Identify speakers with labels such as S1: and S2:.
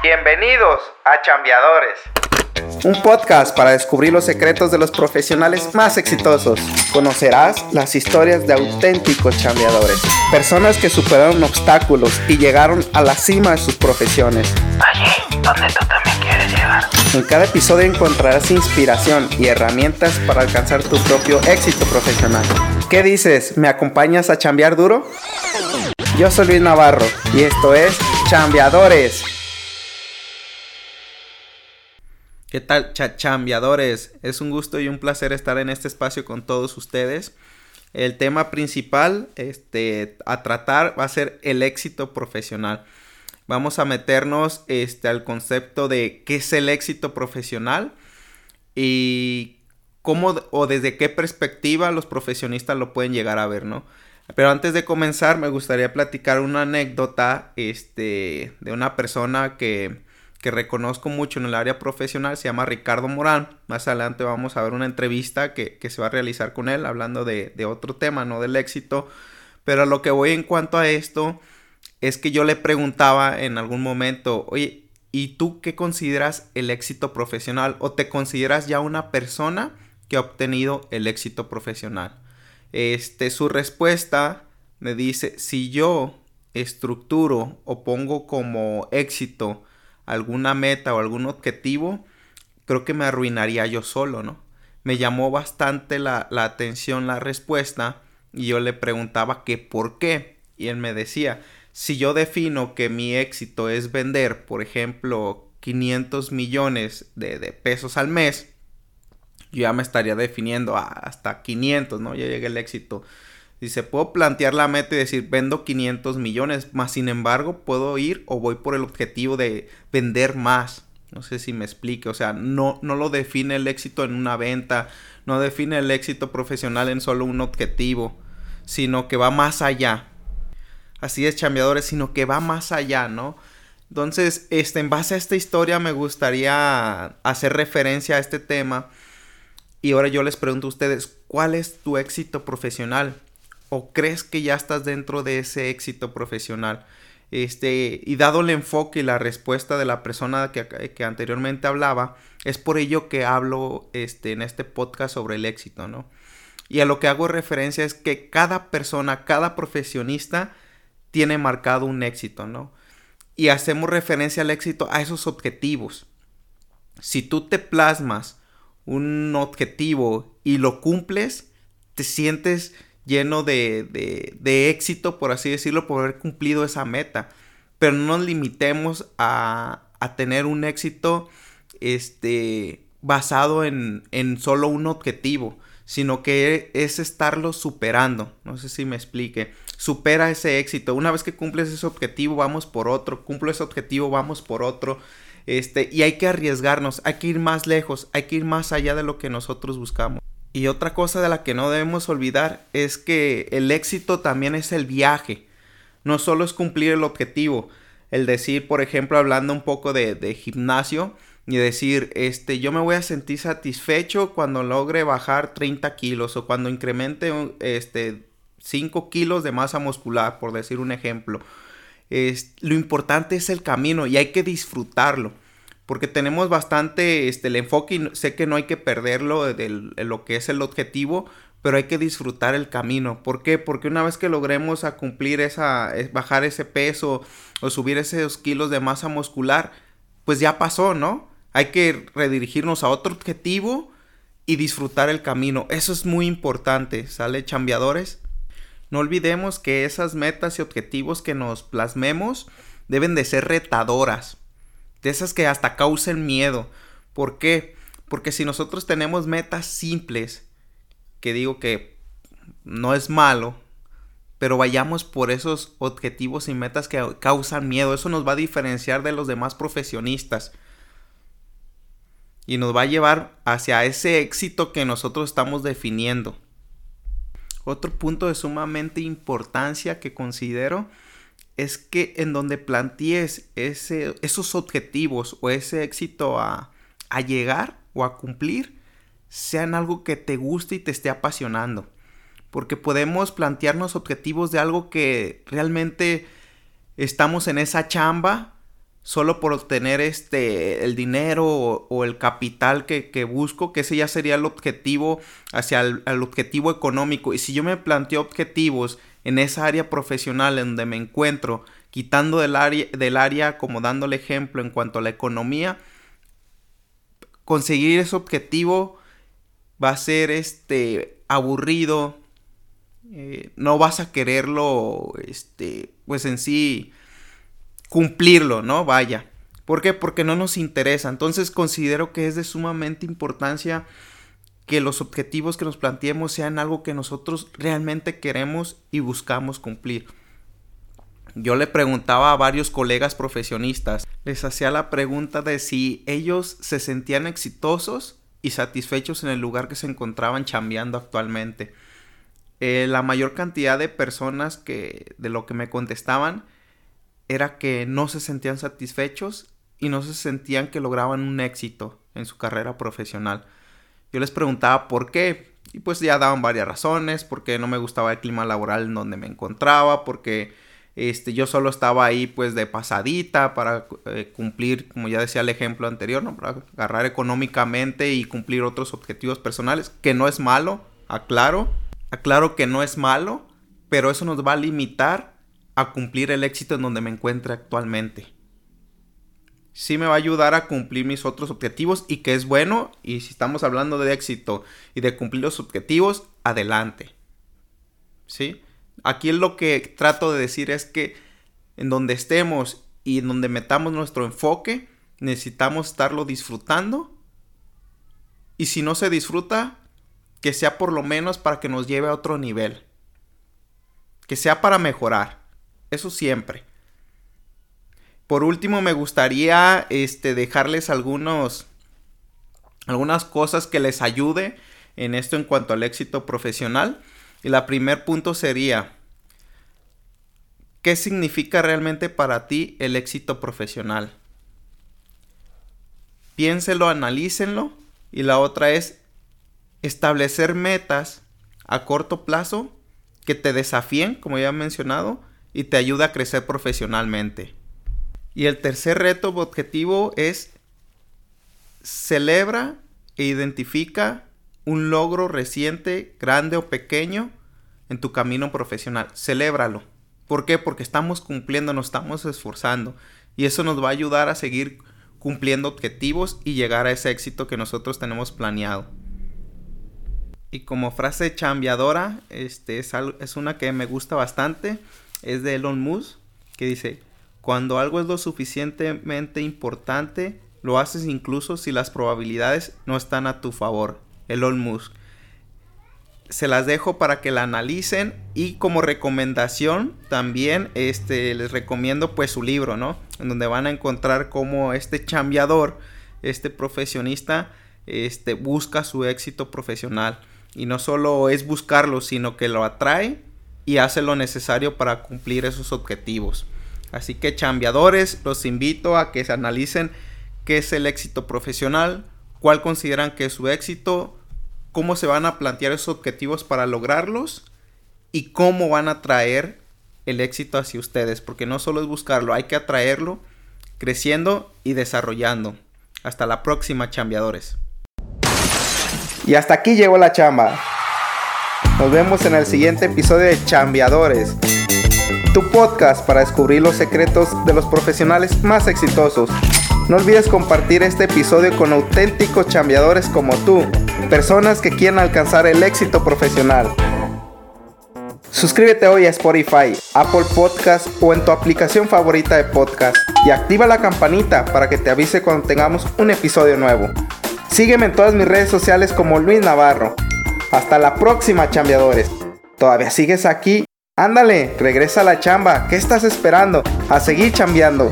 S1: Bienvenidos a Chambeadores.
S2: Un podcast para descubrir los secretos de los profesionales más exitosos. Conocerás las historias de auténticos chambeadores. Personas que superaron obstáculos y llegaron a la cima de sus profesiones.
S1: Allí donde tú también quieres llegar.
S2: En cada episodio encontrarás inspiración y herramientas para alcanzar tu propio éxito profesional. ¿Qué dices? ¿Me acompañas a chambear duro? Yo soy Luis Navarro y esto es Chambeadores. ¿Qué tal, chambeadores? Es un gusto y un placer estar en este espacio con todos ustedes. El tema principal este, a tratar va a ser el éxito profesional. Vamos a meternos este, al concepto de qué es el éxito profesional y cómo o desde qué perspectiva los profesionistas lo pueden llegar a ver, ¿no? Pero antes de comenzar me gustaría platicar una anécdota este, de una persona que que reconozco mucho en el área profesional se llama Ricardo Morán. Más adelante vamos a ver una entrevista que, se va a realizar con él hablando de, otro tema, no del éxito. Pero a lo que voy en cuanto a esto es que yo le preguntaba en algún momento, oye, ¿y tú qué consideras el éxito profesional? ¿O te consideras ya una persona que ha obtenido el éxito profesional? Este, su respuesta me dice, si yo estructuro o pongo como éxito alguna meta o algún objetivo, creo que me arruinaría yo solo, ¿no? Me llamó bastante la, atención la respuesta y yo le preguntaba que por qué. Y él me decía, si yo defino que mi éxito es vender, por ejemplo, 500 millones de, de pesos al mes, yo ya me estaría definiendo hasta 500, ¿no? Ya llegué el éxito. Dice, puedo plantear la meta y decir, vendo 500 millones, más sin embargo, puedo ir o voy por el objetivo de vender más. No sé si me explique, o sea, no, no lo define el éxito en una venta, no define el éxito profesional en solo un objetivo, sino que va más allá. Así es, chambeadores, sino que va más allá, ¿no? Entonces, este, en base a esta historia me gustaría hacer referencia a este tema. Y ahora yo les pregunto a ustedes, ¿cuál es tu éxito profesional? O crees que ya estás dentro de ese éxito profesional. Este, y dado el enfoque y la respuesta de la persona que, que, anteriormente hablaba, es por ello que hablo este, en este podcast sobre el éxito, ¿no? Y a lo que hago referencia es que cada persona, cada profesionista tiene marcado un éxito, ¿no? Y hacemos referencia al éxito a esos objetivos. Si tú te plasmas un objetivo y lo cumples, te sientes lleno de, de, éxito, por así decirlo, por haber cumplido esa meta. Pero no nos limitemos a, a tener un éxito este, basado en, en, solo un objetivo, sino que es estarlo superando. No sé si me explique. Supera ese éxito. Una vez que cumples ese objetivo, vamos por otro. Cumplo ese objetivo, vamos por otro. Este, y hay que arriesgarnos, hay que ir más lejos, hay que ir más allá de lo que nosotros buscamos. Y otra cosa de la que no debemos olvidar es que el éxito también es el viaje. No solo es cumplir el objetivo. El decir, por ejemplo, hablando un poco de, gimnasio y decir, este, yo me voy a sentir satisfecho cuando logre bajar 30 kilos o cuando incremente este, 5 kilos de masa muscular, por decir un ejemplo. Es, lo importante es el camino y hay que disfrutarlo porque tenemos bastante este, el enfoque y sé que no hay que perderlo de, lo que es el objetivo, pero hay que disfrutar el camino. ¿Por qué? Porque una vez que logremos a cumplir esa, bajar ese peso o subir esos kilos de masa muscular, pues ya pasó, ¿no? Hay que redirigirnos a otro objetivo y disfrutar el camino. Eso es muy importante, ¿sale, chambeadores? No olvidemos que esas metas y objetivos que nos plasmemos deben de ser retadoras de esas que hasta causen miedo. ¿Por qué? Porque si nosotros tenemos metas simples, que digo que no es malo, pero vayamos por esos objetivos y metas que causan miedo, eso nos va a diferenciar de los demás profesionistas y nos va a llevar hacia ese éxito que nosotros estamos definiendo. Otro punto de sumamente importancia que considero es que en donde plantees ese, esos objetivos o ese éxito a, a llegar o a cumplir, sean algo que te guste y te esté apasionando. Porque podemos plantearnos objetivos de algo que realmente estamos en esa chamba solo por obtener este, el dinero o, el capital que, busco, que ese ya sería el objetivo hacia el, objetivo económico. Y si yo me planteo objetivos en esa área profesional en donde me encuentro, quitando del área, del área como dándole ejemplo en cuanto a la economía, conseguir ese objetivo va a ser este aburrido, eh, no vas a quererlo, este, pues en sí, cumplirlo, ¿no? Vaya. ¿Por qué? Porque no nos interesa. Entonces considero que es de sumamente importancia que los objetivos que nos planteemos sean algo que nosotros realmente queremos y buscamos cumplir. Yo le preguntaba a varios colegas profesionistas, les hacía la pregunta de si ellos se sentían exitosos y satisfechos en el lugar que se encontraban chambeando actualmente. Eh, la mayor cantidad de personas que de lo que me contestaban era que no se sentían satisfechos y no se sentían que lograban un éxito en su carrera profesional. Yo les preguntaba por qué y pues ya daban varias razones, porque no me gustaba el clima laboral en donde me encontraba, porque este, yo solo estaba ahí pues de pasadita para eh, cumplir, como ya decía el ejemplo anterior, ¿no? para agarrar económicamente y cumplir otros objetivos personales, que no es malo, aclaro, aclaro que no es malo, pero eso nos va a limitar a cumplir el éxito en donde me encuentre actualmente. Sí me va a ayudar a cumplir mis otros objetivos y que es bueno. Y si estamos hablando de éxito y de cumplir los objetivos, adelante. ¿Sí? Aquí lo que trato de decir es que en donde estemos y en donde metamos nuestro enfoque, necesitamos estarlo disfrutando. Y si no se disfruta, que sea por lo menos para que nos lleve a otro nivel. Que sea para mejorar. Eso siempre. Por último, me gustaría este, dejarles algunos, algunas cosas que les ayude en esto en cuanto al éxito profesional. Y la primer punto sería, ¿qué significa realmente para ti el éxito profesional? Piénselo, analícenlo. Y la otra es establecer metas a corto plazo que te desafíen, como ya he mencionado, y te ayuda a crecer profesionalmente. Y el tercer reto objetivo es celebra e identifica un logro reciente, grande o pequeño en tu camino profesional. Celébralo. ¿Por qué? Porque estamos cumpliendo, nos estamos esforzando y eso nos va a ayudar a seguir cumpliendo objetivos y llegar a ese éxito que nosotros tenemos planeado. Y como frase chambeadora, este es, es una que me gusta bastante es de Elon Musk, que dice, cuando algo es lo suficientemente importante, lo haces incluso si las probabilidades no están a tu favor. Elon Musk. Se las dejo para que la analicen y como recomendación también este, les recomiendo pues su libro, ¿no? En donde van a encontrar cómo este chambeador, este profesionista, este, busca su éxito profesional. Y no solo es buscarlo, sino que lo atrae y hace lo necesario para cumplir esos objetivos. Así que chambeadores, los invito a que se analicen qué es el éxito profesional, cuál consideran que es su éxito, cómo se van a plantear esos objetivos para lograrlos y cómo van a traer el éxito hacia ustedes, porque no solo es buscarlo, hay que atraerlo creciendo y desarrollando. Hasta la próxima, chambeadores.
S1: Y hasta aquí llegó la chamba. Nos vemos en el siguiente episodio de Chambeadores, tu podcast para descubrir los secretos de los profesionales más exitosos. No olvides compartir este episodio con auténticos chambeadores como tú, personas que quieren alcanzar el éxito profesional. Suscríbete hoy a Spotify, Apple Podcast o en tu aplicación favorita de podcast y activa la campanita para que te avise cuando tengamos un episodio nuevo. Sígueme en todas mis redes sociales como Luis Navarro. Hasta la próxima, chambeadores. ¿Todavía sigues aquí? Ándale, regresa a la chamba. ¿Qué estás esperando? A seguir chambeando.